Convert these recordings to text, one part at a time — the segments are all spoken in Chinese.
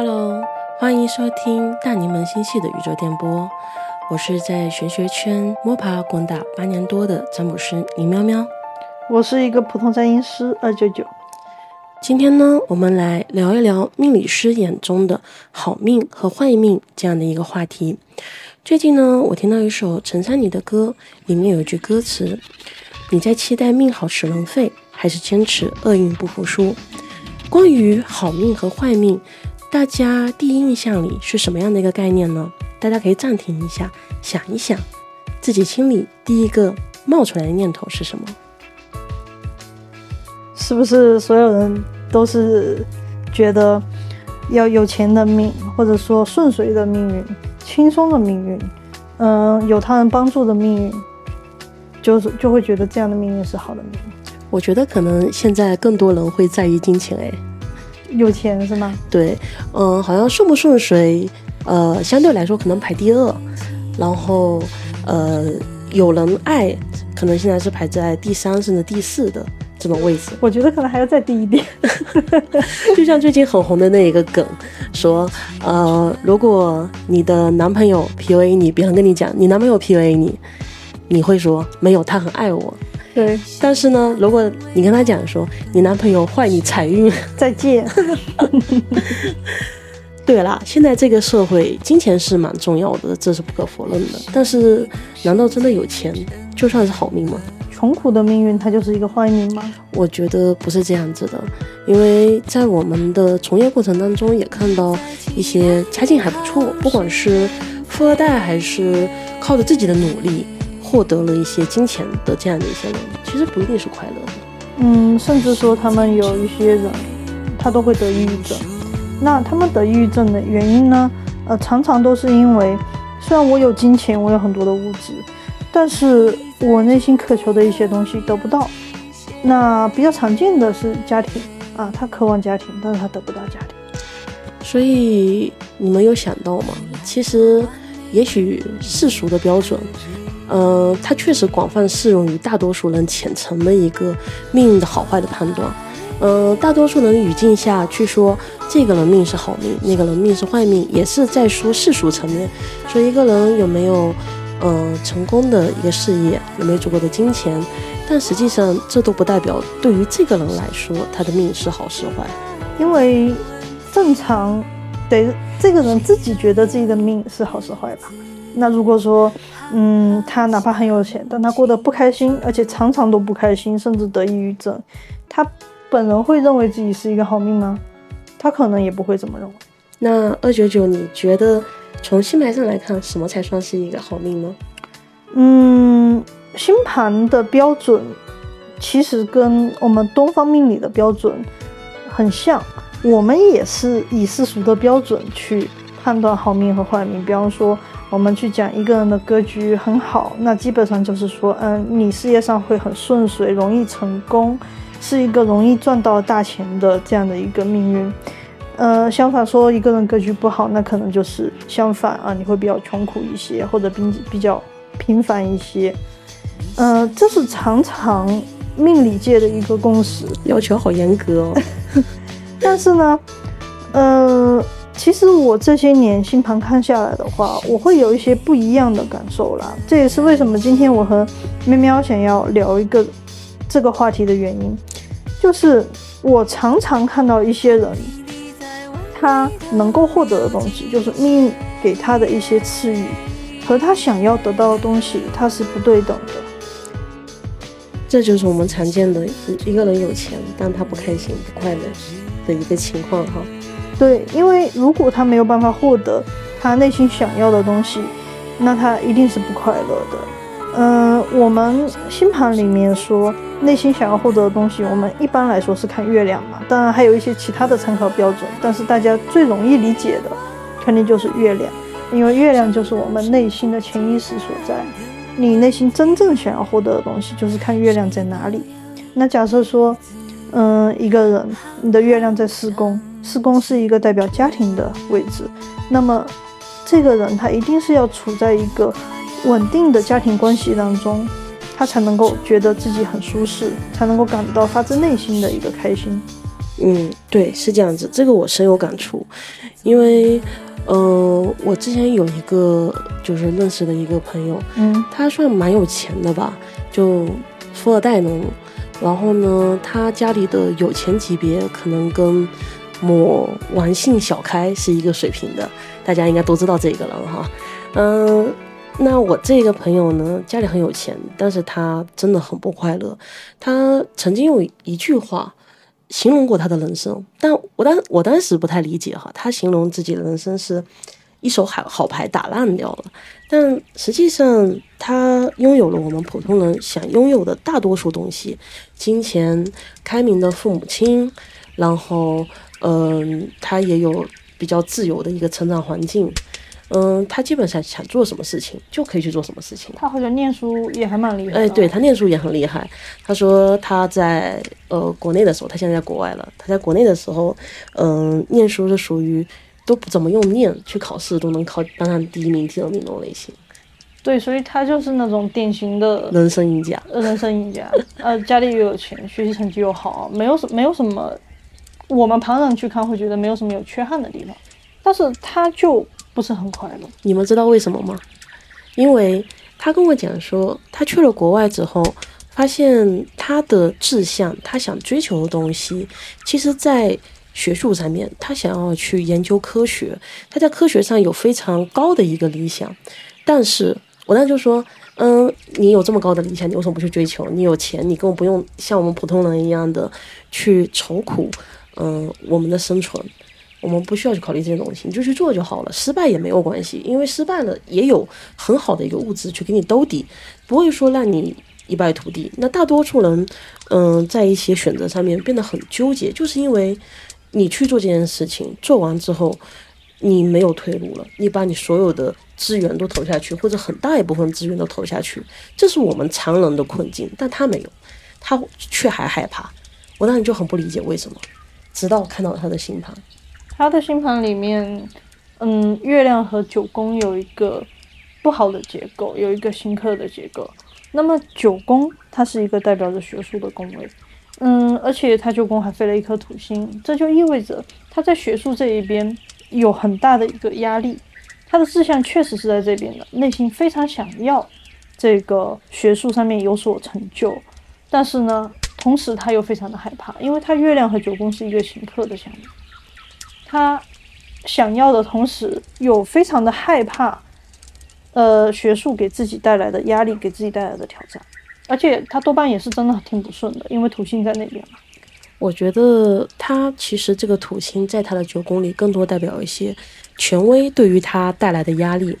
Hello，欢迎收听大柠檬星系的宇宙电波。我是在玄学圈摸爬滚打八年多的占卜师林喵喵。我是一个普通占星师二九九。今天呢，我们来聊一聊命理师眼中的好命和坏命这样的一个话题。最近呢，我听到一首陈珊妮的歌，里面有一句歌词：“你在期待命好使人废，还是坚持厄运不服输？”关于好命和坏命，大家第一印象里是什么样的一个概念呢？大家可以暂停一下，想一想，自己心里第一个冒出来的念头是什么？是不是所有人都是觉得要有钱的命，或者说顺遂的命运、轻松的命运，嗯，有他人帮助的命运，就是就会觉得这样的命运是好的命运。我觉得可能现在更多人会在意金钱，哎，有钱是吗？对，嗯，好像顺不顺遂，呃，相对来说可能排第二，然后，呃，有人爱，可能现在是排在第三甚至第四的这种位置。我觉得可能还要再低一点。就像最近很红的那一个梗，说，呃，如果你的男朋友 PUA 你，别人跟你讲你男朋友 PUA 你，你会说没有，他很爱我。对，但是呢，如果你跟他讲说你男朋友坏你财运，再见。对啦，现在这个社会，金钱是蛮重要的，这是不可否认的。但是，难道真的有钱就算是好命吗？穷苦的命运，它就是一个坏命吗？我觉得不是这样子的，因为在我们的从业过程当中，也看到一些家境还不错，不管是富二代还是靠着自己的努力。获得了一些金钱的这样的一些人，其实不一定是快乐的。嗯，甚至说他们有一些人，他都会得抑郁症。那他们得抑郁症的原因呢？呃，常常都是因为，虽然我有金钱，我有很多的物质，但是我内心渴求的一些东西得不到。那比较常见的是家庭啊，他渴望家庭，但是他得不到家庭。所以你们有想到吗？其实，也许世俗的标准。呃，它确实广泛适用于大多数人浅层的一个命运的好坏的判断。呃，大多数人语境下去说这个人命是好命，那个人命是坏命，也是在说世俗层面，说一个人有没有呃成功的一个事业，有没有足够的金钱。但实际上，这都不代表对于这个人来说他的命是好是坏，因为正常得这个人自己觉得自己的命是好是坏吧。那如果说，嗯，他哪怕很有钱，但他过得不开心，而且常常都不开心，甚至得抑郁症，他本人会认为自己是一个好命吗？他可能也不会这么认为。那二九九，你觉得从星盘上来看，什么才算是一个好命呢？嗯，星盘的标准其实跟我们东方命理的标准很像，我们也是以世俗的标准去判断好命和坏命，比方说。我们去讲一个人的格局很好，那基本上就是说，嗯，你事业上会很顺遂，容易成功，是一个容易赚到大钱的这样的一个命运。呃，相反说一个人格局不好，那可能就是相反啊，你会比较穷苦一些，或者比比较平凡一些。呃，这是常常命理界的一个共识，要求好严格哦。但是呢，呃。其实我这些年星盘看下来的话，我会有一些不一样的感受啦。这也是为什么今天我和喵喵想要聊一个这个话题的原因，就是我常常看到一些人，他能够获得的东西，就是命运给他的一些赐予，和他想要得到的东西，他是不对等的。这就是我们常见的一个人有钱，但他不开心、不快乐的一个情况哈。对，因为如果他没有办法获得他内心想要的东西，那他一定是不快乐的。嗯，我们星盘里面说内心想要获得的东西，我们一般来说是看月亮嘛，当然还有一些其他的参考标准，但是大家最容易理解的肯定就是月亮，因为月亮就是我们内心的潜意识所在。你内心真正想要获得的东西，就是看月亮在哪里。那假设说，嗯，一个人你的月亮在四宫。四宫是一个代表家庭的位置，那么这个人他一定是要处在一个稳定的家庭关系当中，他才能够觉得自己很舒适，才能够感到发自内心的一个开心。嗯，对，是这样子，这个我深有感触，因为，呃，我之前有一个就是认识的一个朋友，嗯他算蛮有钱的吧，就富二代那种。然后呢，他家里的有钱级别可能跟某王姓小开是一个水平的，大家应该都知道这个了哈。嗯，那我这个朋友呢，家里很有钱，但是他真的很不快乐。他曾经有一句话形容过他的人生，但我当我当时不太理解哈，他形容自己的人生是一手好好牌打烂掉了，但实际上他拥有了我们普通人想拥有的大多数东西：金钱、开明的父母亲，然后嗯，他也有比较自由的一个成长环境。嗯，他基本上想做什么事情就可以去做什么事情。他好像念书也还蛮厉害的。哎，对他念书也很厉害。他说他在呃国内的时候，他现在在国外了。他在国内的时候，嗯、念书是属于都不怎么用念，去考试都能考班上第一名、第二名那种类型，对，所以他就是那种典型的人生赢家。人生赢家。呃，家里又有钱，学习成绩又好，没有什没有什么，我们旁人去看会觉得没有什么有缺憾的地方，但是他就不是很快乐。你们知道为什么吗？因为他跟我讲说，他去了国外之后，发现他的志向，他想追求的东西，其实在学术上面，他想要去研究科学，他在科学上有非常高的一个理想。但是我当时就说，嗯，你有这么高的理想，你为什么不去追求？你有钱，你根本不用像我们普通人一样的去愁苦，嗯，我们的生存。我们不需要去考虑这些东西，你就去做就好了。失败也没有关系，因为失败了也有很好的一个物质去给你兜底，不会说让你一败涂地。那大多数人，嗯、在一些选择上面变得很纠结，就是因为你去做这件事情，做完之后你没有退路了，你把你所有的资源都投下去，或者很大一部分资源都投下去，这是我们常人的困境，但他没有，他却还害怕。我当时就很不理解为什么，直到我看到他的星盘。他的星盘里面，嗯，月亮和九宫有一个不好的结构，有一个新克的结构。那么九宫它是一个代表着学术的宫位，嗯，而且他九宫还飞了一颗土星，这就意味着他在学术这一边有很大的一个压力。他的志向确实是在这边的，内心非常想要这个学术上面有所成就，但是呢，同时他又非常的害怕，因为他月亮和九宫是一个行克的项目。他想要的同时，又非常的害怕，呃，学术给自己带来的压力，给自己带来的挑战，而且他多半也是真的挺不顺的，因为土星在那边嘛。我觉得他其实这个土星在他的九宫里更多代表一些权威对于他带来的压力，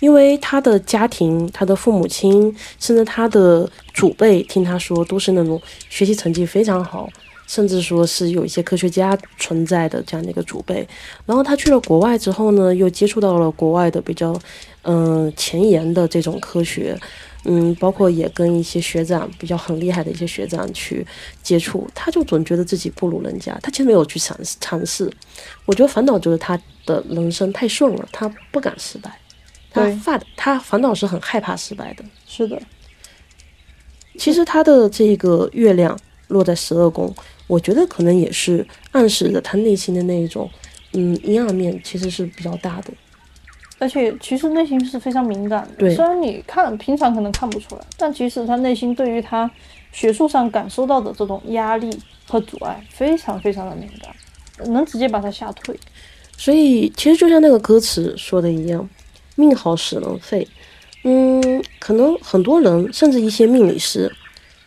因为他的家庭、他的父母亲，甚至他的祖辈，听他说都是那种学习成绩非常好，甚至说是有一些科学家存在的这样的一个祖辈。然后他去了国外之后呢，又接触到了国外的比较嗯、前沿的这种科学。嗯，包括也跟一些学长比较很厉害的一些学长去接触，他就总觉得自己不如人家，他其实没有去尝试尝试。我觉得烦恼就是他的人生太顺了，他不敢失败，他对发他烦恼是很害怕失败的。是的，其实他的这个月亮落在十二宫，我觉得可能也是暗示着他内心的那一种嗯阴暗面其实是比较大的。而且其实内心是非常敏感的。虽然你看平常可能看不出来，但其实他内心对于他学术上感受到的这种压力和阻碍，非常非常的敏感，能直接把他吓退。所以其实就像那个歌词说的一样，命好使人废。嗯，可能很多人甚至一些命理师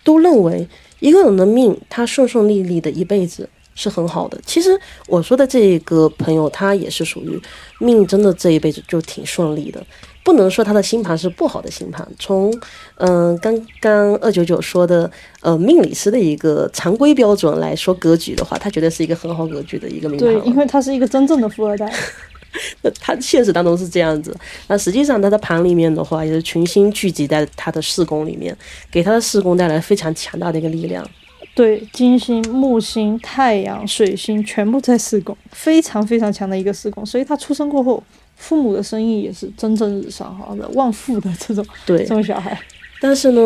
都认为一个人的命他顺顺利利的一辈子是很好的。其实我说的这个朋友，他也是属于命真的这一辈子就挺顺利的。不能说他的星盘是不好的星盘。从嗯、呃刚刚二九九说的呃命理师的一个常规标准来说格局的话，他绝对是一个很好格局的一个命盘对，因为他是一个真正的富二代。那他现实当中是这样子，那实际上他的盘里面的话，也是群星聚集在他的四宫里面，给他的四宫带来非常强大的一个力量。对，金星、木星、太阳、水星全部在四宫，非常非常强的一个四宫。所以他出生过后，父母的生意也是蒸蒸日上，哈，旺富的这种对这，种小孩。但是呢，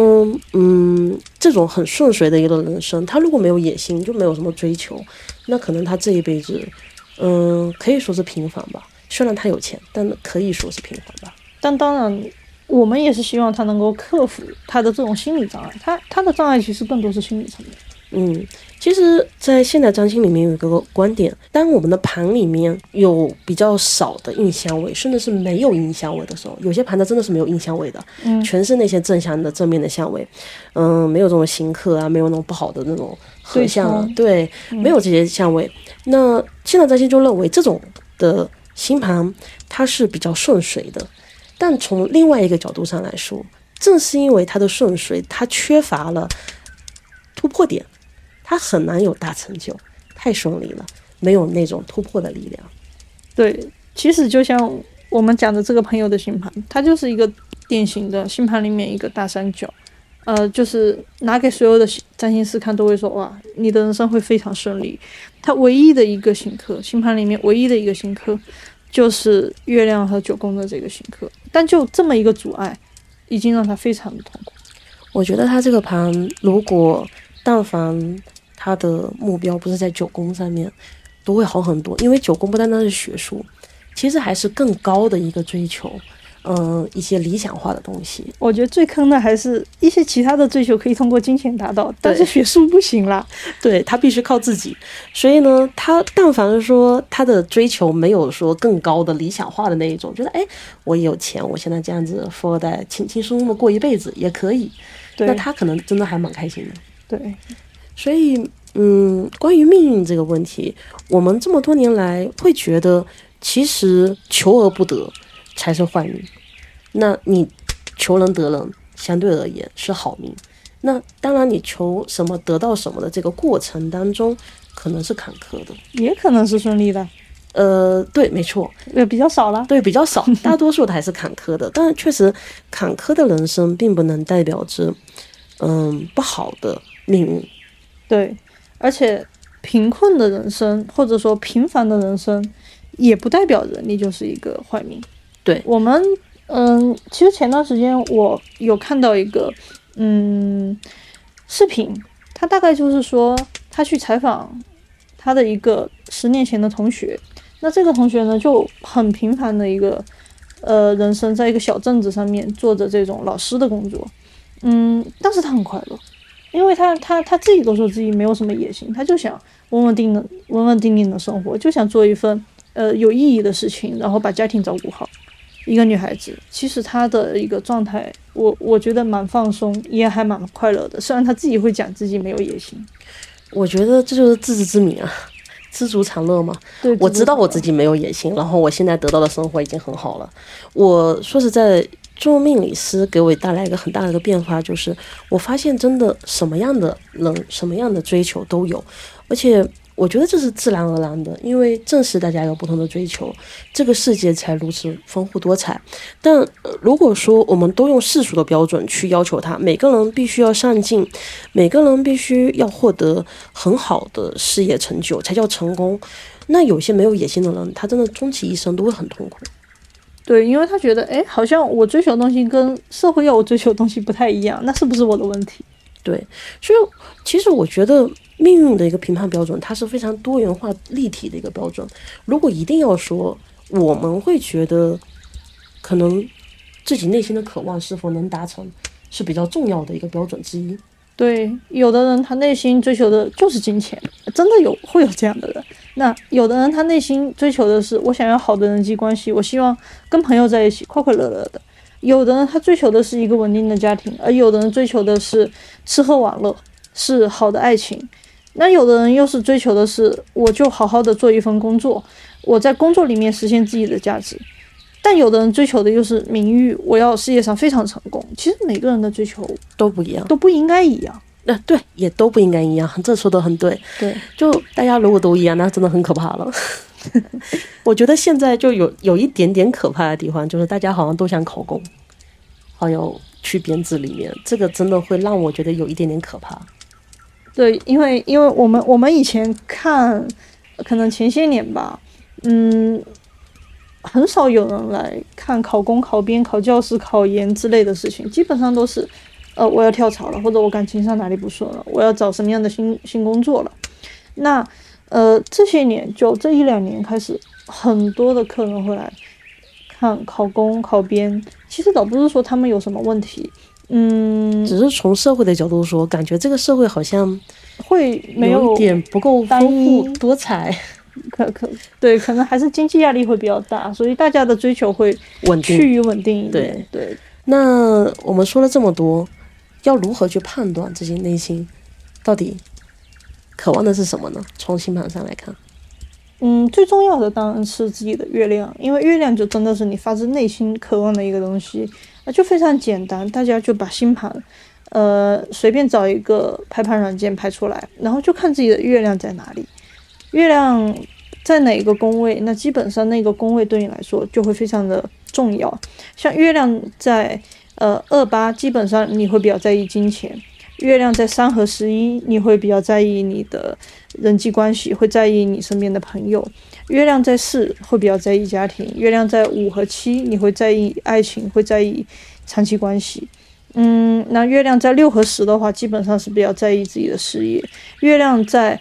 嗯，这种很顺遂的一个人生，他如果没有野心，就没有什么追求，那可能他这一辈子嗯，可以说是平凡吧。虽然他有钱，但可以说是平凡吧。但当然，我们也是希望他能够克服他的这种心理障碍。他他的障碍其实更多是心理层面。嗯，其实，在现代占星里面有一个观点：当我们的盘里面有比较少的印象位，甚至是没有印象位的时候，有些盘它真的是没有印象位的，嗯全是那些正向的正面的相位，嗯，没有这种刑克啊，没有那种不好的那种合相啊，对，没有这些相位。那现在占星就认为这种的星盘它是比较顺遂的，但从另外一个角度上来说，正是因为它的顺遂，它缺乏了突破点。它很难有大成就，太顺利了，没有那种突破的力量。对，其实就像我们讲的这个朋友的星盘，它就是一个典型的星盘里面一个大三角。呃，就是拿给所有的占星师看，都会说哇，你的人生会非常顺利。他唯一的一个星刻，星盘里面唯一的一个星刻，就是月亮和九宫的这个星刻。但就这么一个阻碍，已经让他非常的痛苦。我觉得他这个盘，如果但凡他的目标不是在九宫上面，都会好很多。因为九宫不单单是学术，其实还是更高的一个追求，嗯、一些理想化的东西。我觉得最坑的还是一些其他的追求可以通过金钱达到，但是学术不行啦。对他必须靠自己，所以呢，他但凡是说他的追求没有说更高的理想化的那一种，觉得哎，我有钱，我现在这样子富二代，轻轻松松的过一辈子也可以，那他可能真的还蛮开心的。对，所以，嗯，关于命运这个问题，我们这么多年来会觉得，其实求而不得才是坏命。那你求人得人，相对而言是好命。那当然，你求什么得到什么的这个过程当中，可能是坎坷的。也可能是顺利的，呃，对，没错，呃，比较少了。对，比较少，大多数的还是坎坷的。但是确实，坎坷的人生并不能代表着，嗯，不好的命运。对，而且贫困的人生或者说平凡的人生，也不代表着你就是一个坏命。对我们，嗯，其实前段时间我有看到一个，嗯，视频，他大概就是说他去采访他的一个十年前的同学，那这个同学呢就很平凡的一个，呃，人生在一个小镇子上面做着这种老师的工作，嗯，但是他很快乐。因为他他他自己都说自己没有什么野心，他就想稳稳定的稳稳定定的生活，就想做一份呃有意义的事情，然后把家庭照顾好。一个女孩子，其实她的一个状态，我我觉得蛮放松，也还蛮快乐的。虽然她自己会讲自己没有野心，我觉得这就是自知之明啊，知足常乐嘛。对，我知道我自己己没有野心，然后我现在得到的生活已经很好了。我说实在，做命理师给我带来一个很大的一个变化，就是我发现真的什么样的人、什么样的追求都有，而且我觉得这是自然而然的，因为正是大家有不同的追求，这个世界才如此丰富多彩。但、呃如果说我们都用世俗的标准去要求他，每个人必须要上进，每个人必须要获得很好的事业成就才叫成功。那有些没有野心的人，他真的终其一生都会很痛苦。对，因为他觉得，哎，好像我追求的东西跟社会要我追求的东西不太一样，那是不是我的问题？对，所以其实我觉得命运的一个评判标准，它是非常多元化、立体的一个标准。如果一定要说，我们会觉得可能自己内心的渴望是否能达成，是比较重要的一个标准之一。对，有的人他内心追求的就是金钱，真的有会有这样的人。那有的人他内心追求的是我想要好的人际关系，我希望跟朋友在一起快快乐乐的。有的人他追求的是一个稳定的家庭，而有的人追求的是吃喝玩乐，是好的爱情。那有的人又是追求的是，我就好好的做一份工作，我在工作里面实现自己的价值。但有的人追求的又是名誉，我要事业上非常成功。其实每个人的追求都不一样，都不应该一样。那、对，也都不应该一样，这说的很对。对，就大家如果都一样，那真的很可怕了。我觉得现在就有有一点点可怕的地方，就是大家好像都想考公，还有去编制里面，这个真的会让我觉得有一点点可怕。对，因为因为我们我们以前看，可能前些年吧，嗯，很少有人来看考公、考编、考教师、考研之类的事情，基本上都是，呃，我要跳槽了，或者我感情上哪里不顺了，我要找什么样的新新工作了。那呃，这些年就这一两年开始，很多的客人会来看考公、考编。其实倒不是说他们有什么问题，嗯，只是从社会的角度说，感觉这个社会好像会没有一点不够丰富多彩、可可对，可能还是经济压力会比较大，所以大家的追求会稳定。趋于稳定一点。对，那我们说了这么多，要如何去判断自己内心到底渴望的是什么呢？从星盘上来看，嗯，最重要的当然是自己的月亮，因为月亮就真的是你发自内心渴望的一个东西，就非常简单，大家就把星盘，呃，随便找一个排盘软件排出来，然后就看自己的月亮在哪里，月亮在哪个宫位，那基本上那个宫位对你来说就会非常的重要。像月亮在呃二八，基本上你会比较在意金钱；月亮在三和十一，你会比较在意你的人际关系，会在意你身边的朋友；月亮在四，会比较在意家庭；月亮在五和七，你会在意爱情，会在意长期关系。嗯，那月亮在六和十的话，基本上是比较在意自己的事业；月亮在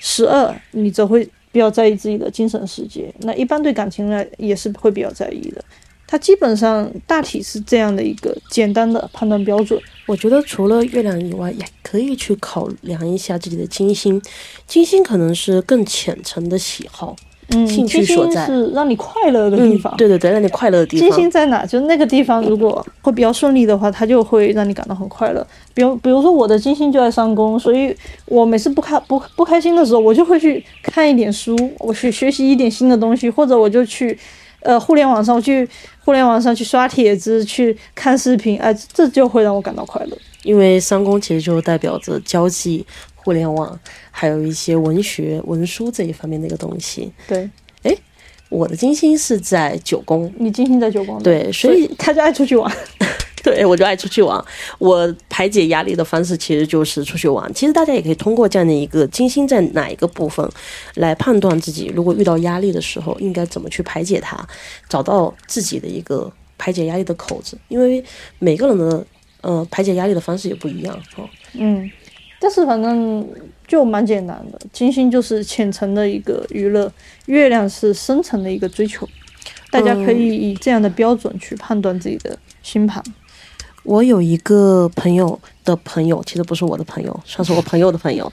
十二，你则会比较在意自己的精神世界。那一般对感情来，也是会比较在意的。它基本上大体是这样的一个简单的判断标准。我觉得除了月亮以外，也可以去考量一下自己的金星。金星可能是更浅层的喜好、嗯，兴趣金星所在。是让你快乐的地方。嗯，对对对，让你快乐的地方金。星在哪？就那个地方，如果会比较顺利的话，它就会让你感到很快乐。比如，比如说我的金星就在上宫，所以我每次不开不不开心的时候，我就会去看一点书，我去学习一点新的东西，或者我就去呃互联网上，我去互联网上去刷帖子，去看视频，哎、这就会让我感到快乐。因为三公其实就代表着交际、互联网，还有一些文学、文书这一方面的一个东西。对哎我的金星是在九宫，你金星在九宫的，对，所以他就爱出去玩。对我就爱出去玩。我排解压力的方式其实就是出去玩。其实大家也可以通过这样的一个金星在哪一个部分来判断自己，如果遇到压力的时候应该怎么去排解它，找到自己的一个排解压力的口子。因为每个人的呃排解压力的方式也不一样哦。嗯，但是反正就蛮简单的，金星就是浅层的一个娱乐，月亮是深层的一个追求。大家可以以这样的标准去判断自己的星盘。我有一个朋友的朋友，其实不是我的朋友，算是我朋友的朋友。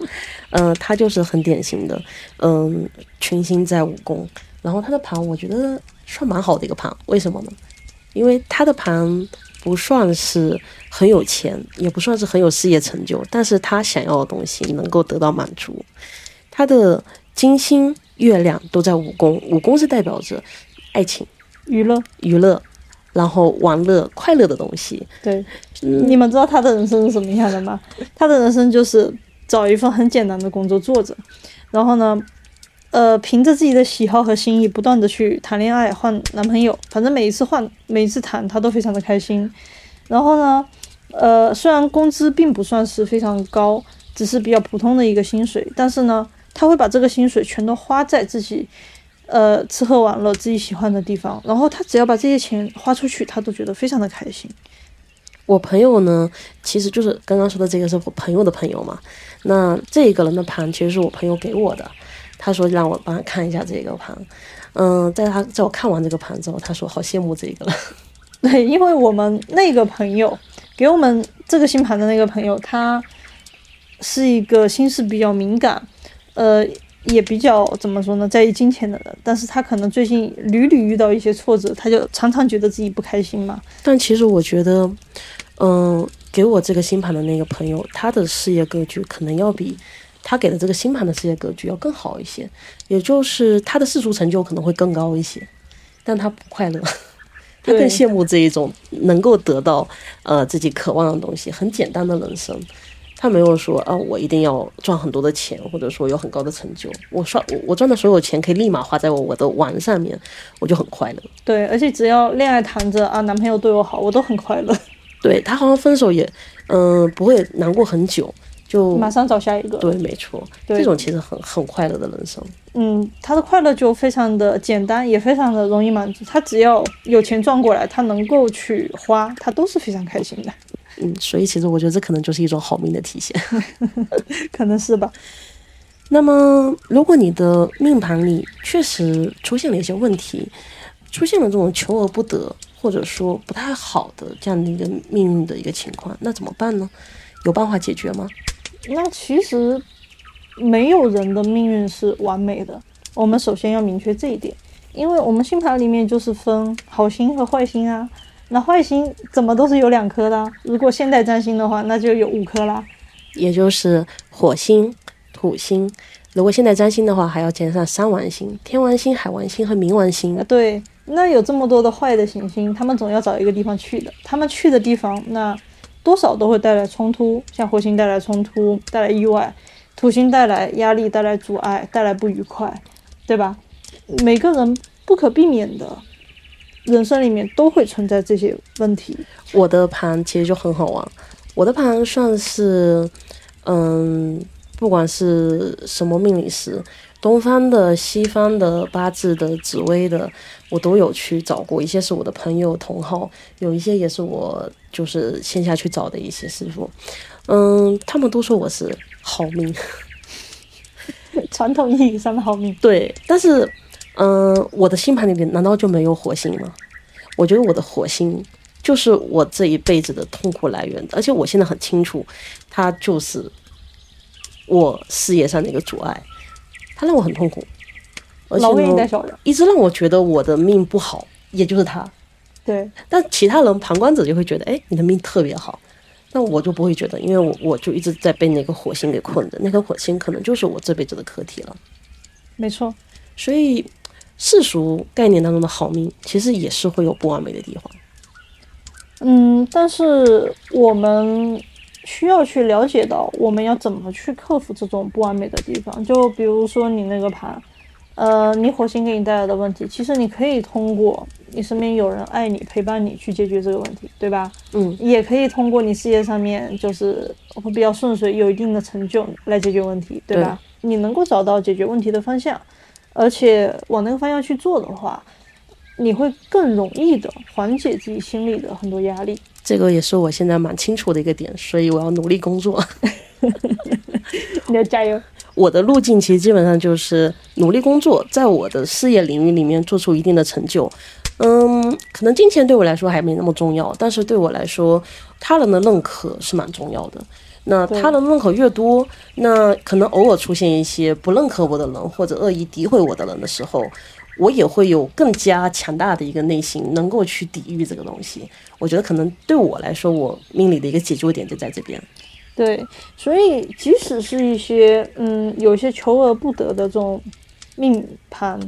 嗯、他就是很典型的，嗯、群星在五宫，然后他的盘我觉得算蛮好的一个盘，为什么呢？因为他的盘不算是很有钱，也不算是很有事业成就，但是他想要的东西能够得到满足。他的金星、月亮都在五宫，五宫是代表着爱情、娱乐，娱乐，然后玩乐、快乐的东西。对，你们知道他的人生是什么样的吗？他的人生就是找一份很简单的工作做着，然后呢，呃，凭着自己的喜好和心意，不断的去谈恋爱、换男朋友，反正每一次换、每一次谈，他都非常的开心。然后呢，呃，虽然工资并不算是非常高，只是比较普通的一个薪水，但是呢，他会把这个薪水全都花在自己。呃，吃喝玩乐自己喜欢的地方，然后他只要把这些钱花出去，他都觉得非常的开心。我朋友呢，其实就是刚刚说的这个是我朋友的朋友嘛。那这个人的盘其实是我朋友给我的，他说让我帮他看一下这个盘。嗯，在他在我看完这个盘之后，他说好羡慕这个了。对，因为我们那个朋友给我们这个星盘的那个朋友，他是一个心思比较敏感，呃，也比较怎么说呢，在意金钱的人。但是他可能最近屡屡遇到一些挫折，他就常常觉得自己不开心嘛。但其实我觉得，嗯，给我这个星盘的那个朋友，他的事业格局可能要比他给的这个星盘的事业格局要更好一些，也就是他的世俗成就可能会更高一些，但他不快乐。他更羡慕这一种能够得到呃自己渴望的东西，很简单的人生。他没有说啊，我一定要赚很多的钱，或者说有很高的成就。我赚我我赚的所有钱可以立马花在我我的玩上面，我就很快乐。对，而且只要恋爱谈着啊，男朋友对我好，我都很快乐，对他好像分手也嗯、不会难过很久，就马上找下一个。对，没错，这种其实很很快乐的人生。嗯，他的快乐就非常的简单，也非常的容易满足。他只要有钱赚过来，他能够去花，他都是非常开心的，嗯，所以其实我觉得这可能就是一种好命的体现。可能是吧。那么，如果你的命盘里确实出现了一些问题，出现了这种求而不得，或者说不太好的这样的一个命运的一个情况，那怎么办呢？有办法解决吗？那其实没有人的命运是完美的，我们首先要明确这一点，因为我们星盘里面就是分好星和坏星啊。那坏星怎么都是有两颗的？如果现代占星的话，那就有五颗啦，也就是火星、土星。如果现代占星的话，还要加上三王星、天王星、海王星和冥王星。对，那有这么多的坏的行星，他们总要找一个地方去的。他们去的地方，那多少都会带来冲突，像火星带来冲突，带来意外；土星带来压力，带来阻碍，带来不愉快，对吧？每个人不可避免的。人生里面都会存在这些问题。我的盘其实就很好玩，我的盘算是，嗯，不管是什么命理师，东方的、西方的、八字的、紫薇的，我都有去找过。一些是我的朋友同好，有一些也是我就是线下去找的一些师傅。嗯，他们都说我是好命，传统意义上的好命。对，但是。嗯，我的星盘里面难道就没有火星吗？我觉得我的火星就是我这一辈子的痛苦来源，而且我现在很清楚，它就是我事业上的一个阻碍，它让我很痛苦，而且呢，一直让我觉得我的命不好，也就是它。对，但其他人旁观者就会觉得，哎，你的命特别好，那我就不会觉得，因为我我就一直在被那个火星给困着，那颗火星可能就是我这辈子的课题了。没错，所以。世俗概念当中的好命，其实也是会有不完美的地方。嗯，但是我们需要去了解到，我们要怎么去克服这种不完美的地方。就比如说你那个盘，呃，你火星给你带来的问题，其实你可以通过你身边有人爱你、陪伴你去解决这个问题，对吧？嗯，也可以通过你事业上面就是会比较顺遂、有一定的成就来解决问题，对吧？你能够找到解决问题的方向。而且往那个方向去做的话，你会更容易的缓解自己心里的很多压力。这个也是我现在蛮清楚的一个点，所以我要努力工作。你要加油！我的路径其实基本上就是努力工作，在我的事业领域里面做出一定的成就。嗯，可能金钱对我来说还没那么重要，但是对我来说，他人的认可是蛮重要的。那他的认可越多，那可能偶尔出现一些不认可我的人或者恶意诋毁我的人的时候，我也会有更加强大的一个内心，能够去抵御这个东西。我觉得可能对我来说，我命里的一个解救点就在这边。对，所以即使是一些嗯有些求而不得的这种命盘，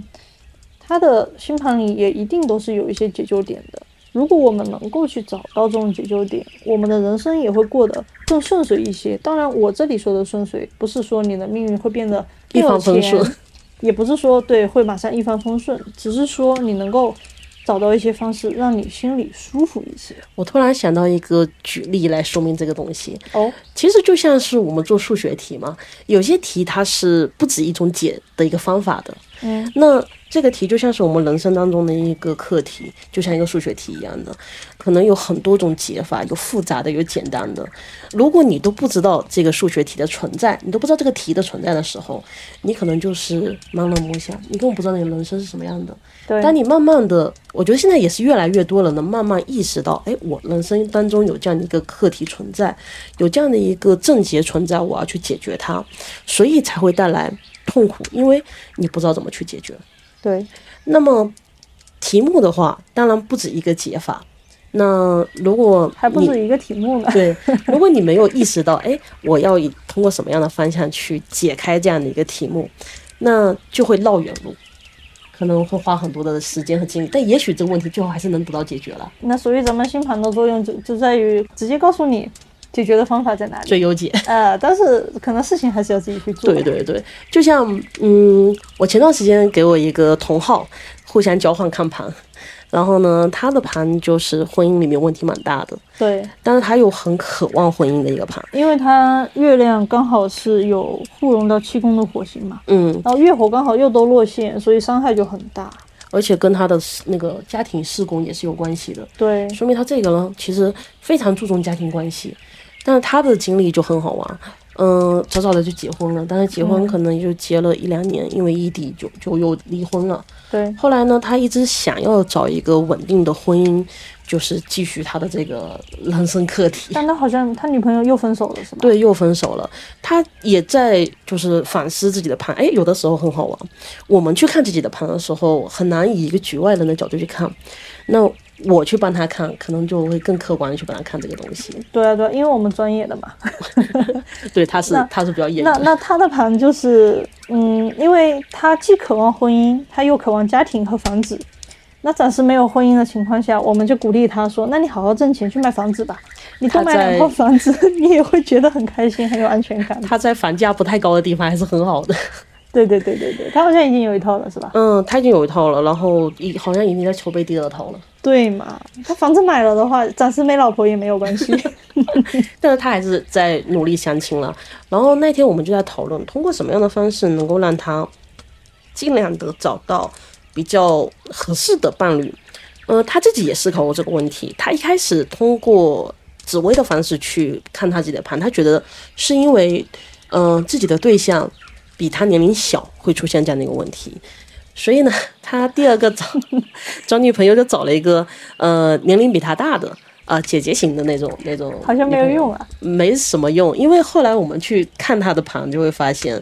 他的星盘里也一定都是有一些解救点的。如果我们能够去找到这种解救点，我们的人生也会过得更顺遂一些。当然，我这里说的顺遂，不是说你的命运会变得一帆风顺，也不是说对会马上一帆风顺，只是说你能够找到一些方式，让你心里舒服一些。我突然想到一个举例来说明这个东西哦，其实就像是我们做数学题嘛，有些题它是不止一种解的一个方法的，嗯，那。这个题就像是我们人生当中的一个课题，就像一个数学题一样的，可能有很多种解法，有复杂的，有简单的。如果你都不知道这个数学题的存在，你都不知道这个题的存在的时候，你可能就是盲人摸象，你根本不知道你的人生是什么样的。对。当你慢慢的，我觉得现在也是越来越多人能慢慢意识到，哎，我人生当中有这样的一个课题存在，有这样的一个症结存在，我要去解决它，所以才会带来痛苦，因为你不知道怎么去解决。对，那么题目的话，当然不止一个解法。那如果还不止一个题目呢？对，如果你没有意识到，哎，我要以通过什么样的方向去解开这样的一个题目，那就会绕远路，可能会花很多的时间和精力。但也许这个问题最后还是能得到解决了。那所以咱们星盘的作用就就在于直接告诉你。解决的方法在哪里？最优解。呃，但是可能事情还是要自己去做。对对对，就像嗯，我前段时间给我一个同号，互相交换看盘，然后呢，他的盘就是婚姻里面问题蛮大的。对。但是他又很渴望婚姻的一个盘，因为他月亮刚好是有互融到七宫的火星嘛。嗯。然后月火刚好又都落线，所以伤害就很大。而且跟他的那个家庭事工也是有关系的。对。说明他这个呢，其实非常注重家庭关系。但是他的经历就很好玩，嗯，早早的就结婚了，但是结婚可能也就结了一两年，因为异地就就又离婚了。对，后来呢，他一直想要找一个稳定的婚姻，就是继续他的这个人生课题。但他好像他女朋友又分手了，是吗？对，又分手了。他也在就是反思自己的盘。哎，有的时候很好玩。我们去看自己的盘的时候，很难以一个局外人的角度去看。那我去帮他看，可能就会更客观的去帮他看这个东西。对啊，对，因为我们专业的嘛。对，他是他是比较严。那那他的盘就是，嗯，因为他既渴望婚姻，他又渴望家庭和房子。那暂时没有婚姻的情况下，我们就鼓励他说：“那你好好挣钱去买房子吧，你多买两套房子，你也会觉得很开心，很有安全感。”他在房价不太高的地方还是很好的。对对对对对，他好像已经有一套了，是吧？嗯，他已经有一套了，然后已好像已经在筹备第二套了。对嘛？他房子买了的话，暂时没老婆也没有关系。但是他还是在努力相亲了。然后那天我们就在讨论，通过什么样的方式能够让他尽量的找到比较合适的伴侣。呃，他自己也思考过这个问题。他一开始通过紫薇的方式去看他自己的盘，他觉得是因为，嗯，自己的对象。比他年龄小会出现这样的一个问题，所以呢，他第二个找 找女朋友就找了一个呃年龄比他大的啊姐姐型的那种那种，好像没有用啊，没什么用，因为后来我们去看他的盘就会发现，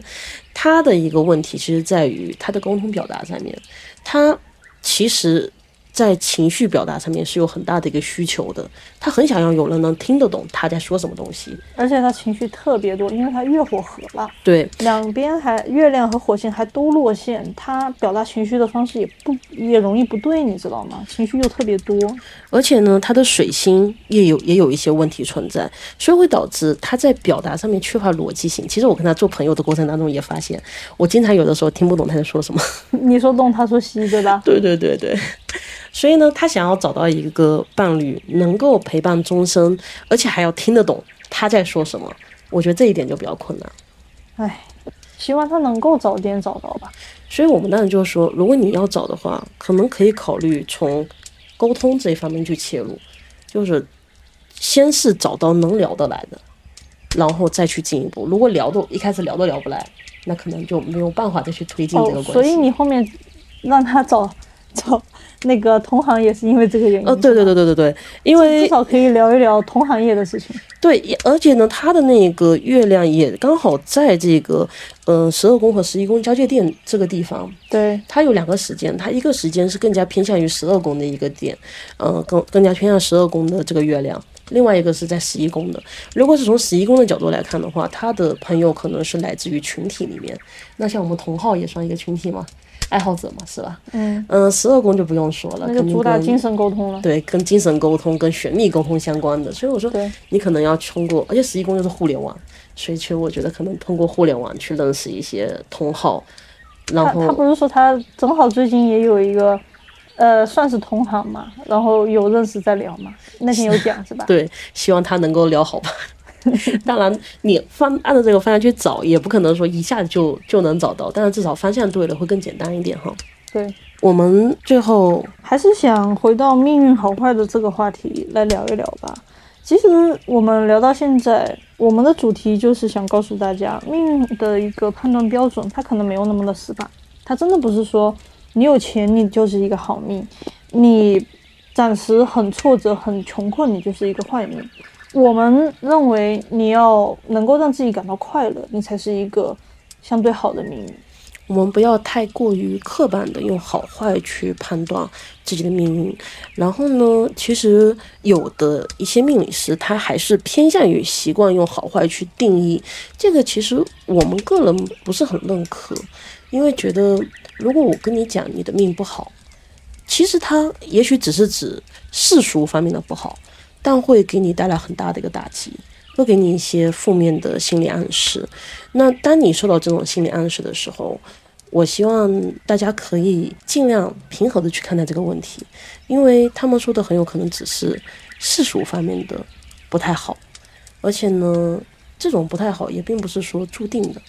他的一个问题其实在于他的沟通表达上面，他其实。在情绪表达上面是有很大的一个需求的，他很想要有人能听得懂他在说什么东西，而且他情绪特别多，因为他月火合了，对，两边还月亮和火星还都落线，他表达情绪的方式也不也容易不对，你知道吗？情绪又特别多，而且呢，他的水星也有也有一些问题存在，所以会导致他在表达上面缺乏逻辑性。其实我跟他做朋友的过程当中也发现，我经常有的时候听不懂他在说什么，你说东他说西，对吧？对对对对。所以呢，他想要找到一个伴侣，能够陪伴终身，而且还要听得懂他在说什么。我觉得这一点就比较困难。唉，希望他能够早点找到吧。所以我们当然就是说，如果你要找的话，可能可以考虑从沟通这一方面去切入，就是先是找到能聊得来的，然后再去进一步。如果聊都一开始聊都聊不来，那可能就没有办法再去推进这个关系。所以你后面让他找找。那个同行也是因为这个原因。呃，对对对对对对，因为至少可以聊一聊同行业的事情。对，而且呢，他的那个月亮也刚好在这个，嗯，十二宫和十一宫交界点这个地方。对，他有两个时间，他一个时间是更加偏向于十二宫的一个点，嗯，更更加偏向十二宫的这个月亮。另外一个是在十一宫的。如果是从十一宫的角度来看的话，他的朋友可能是来自于群体里面。那像我们同号也算一个群体吗？爱好者嘛，是吧？嗯嗯，十二宫就不用说了，那就主打精神沟通了。对，跟精神沟通、跟玄秘沟通相关的。所以我说，你可能要通过，而且十一宫又是互联网，所以其实我觉得可能通过互联网去认识一些同好。然后他不是说他正好最近也有一个，呃，算是同行嘛，然后有认识再聊嘛，那天有讲 是吧？对，希望他能够聊好吧。当然，你方按照这个方向去找，也不可能说一下子就就能找到。但是至少方向对了，会更简单一点哈。对，我们最后还是想回到命运好坏的这个话题来聊一聊吧。其实我们聊到现在，我们的主题就是想告诉大家，命运的一个判断标准，它可能没有那么的死板。它真的不是说你有钱你就是一个好命，你暂时很挫折很穷困你就是一个坏命。我们认为，你要能够让自己感到快乐，你才是一个相对好的命运。我们不要太过于刻板的用好坏去判断自己的命运。然后呢，其实有的一些命理师他还是偏向于习惯用好坏去定义。这个其实我们个人不是很认可，因为觉得如果我跟你讲你的命不好，其实它也许只是指世俗方面的不好。但会给你带来很大的一个打击，会给你一些负面的心理暗示。那当你受到这种心理暗示的时候，我希望大家可以尽量平和的去看待这个问题，因为他们说的很有可能只是世俗方面的不太好，而且呢，这种不太好也并不是说注定的。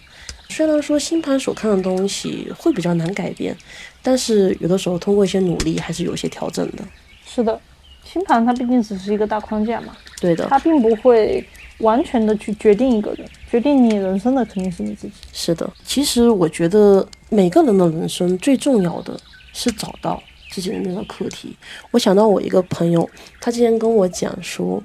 虽然说星盘所看的东西会比较难改变，但是有的时候通过一些努力还是有些调整的。是的。星盘它毕竟只是一个大框架嘛，对的，它并不会完全的去决定一个人，决定你人生的肯定是你自己。是的，其实我觉得每个人的人生最重要的是找到自己的那个课题。我想到我一个朋友，他之前跟我讲说，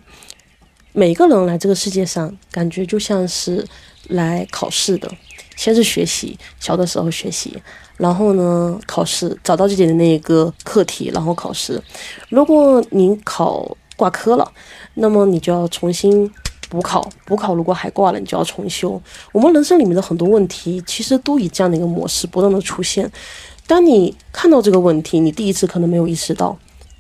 每个人来这个世界上，感觉就像是来考试的，先是学习，小的时候学习，然后呢考试，找到自己的那一个课题，然后考试。如果你考挂科了，那么你就要重新。补考，补考如果还挂了，你就要重修。我们人生里面的很多问题，其实都以这样的一个模式不断的出现。当你看到这个问题，你第一次可能没有意识到，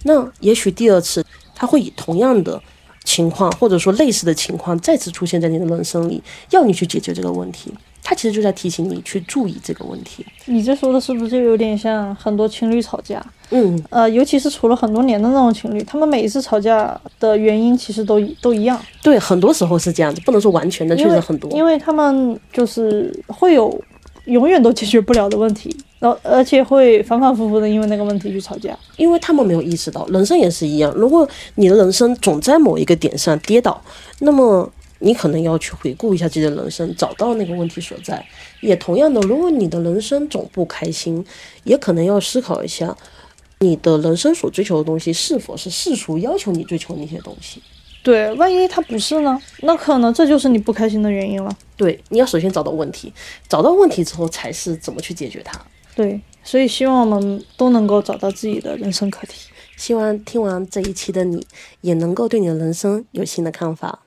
那也许第二次，它会以同样的情况，或者说类似的情况再次出现在你的人生里，要你去解决这个问题。他其实就在提醒你去注意这个问题。你这说的是不是就有点像很多情侣吵架？嗯，呃，尤其是处了很多年的那种情侣，他们每一次吵架的原因其实都都一样。对，很多时候是这样子，不能说完全的，确实很多。因为他们就是会有永远都解决不了的问题，然后而且会反反复复的因为那个问题去吵架。因为他们没有意识到，人生也是一样。如果你的人生总在某一个点上跌倒，那么。你可能要去回顾一下自己的人生，找到那个问题所在。也同样的，如果你的人生总不开心，也可能要思考一下，你的人生所追求的东西是否是世俗要求你追求那些东西。对，万一它不是呢？那可能这就是你不开心的原因了。对，你要首先找到问题，找到问题之后才是怎么去解决它。对，所以希望我们都能够找到自己的人生课题。希望听完这一期的你，也能够对你的人生有新的看法。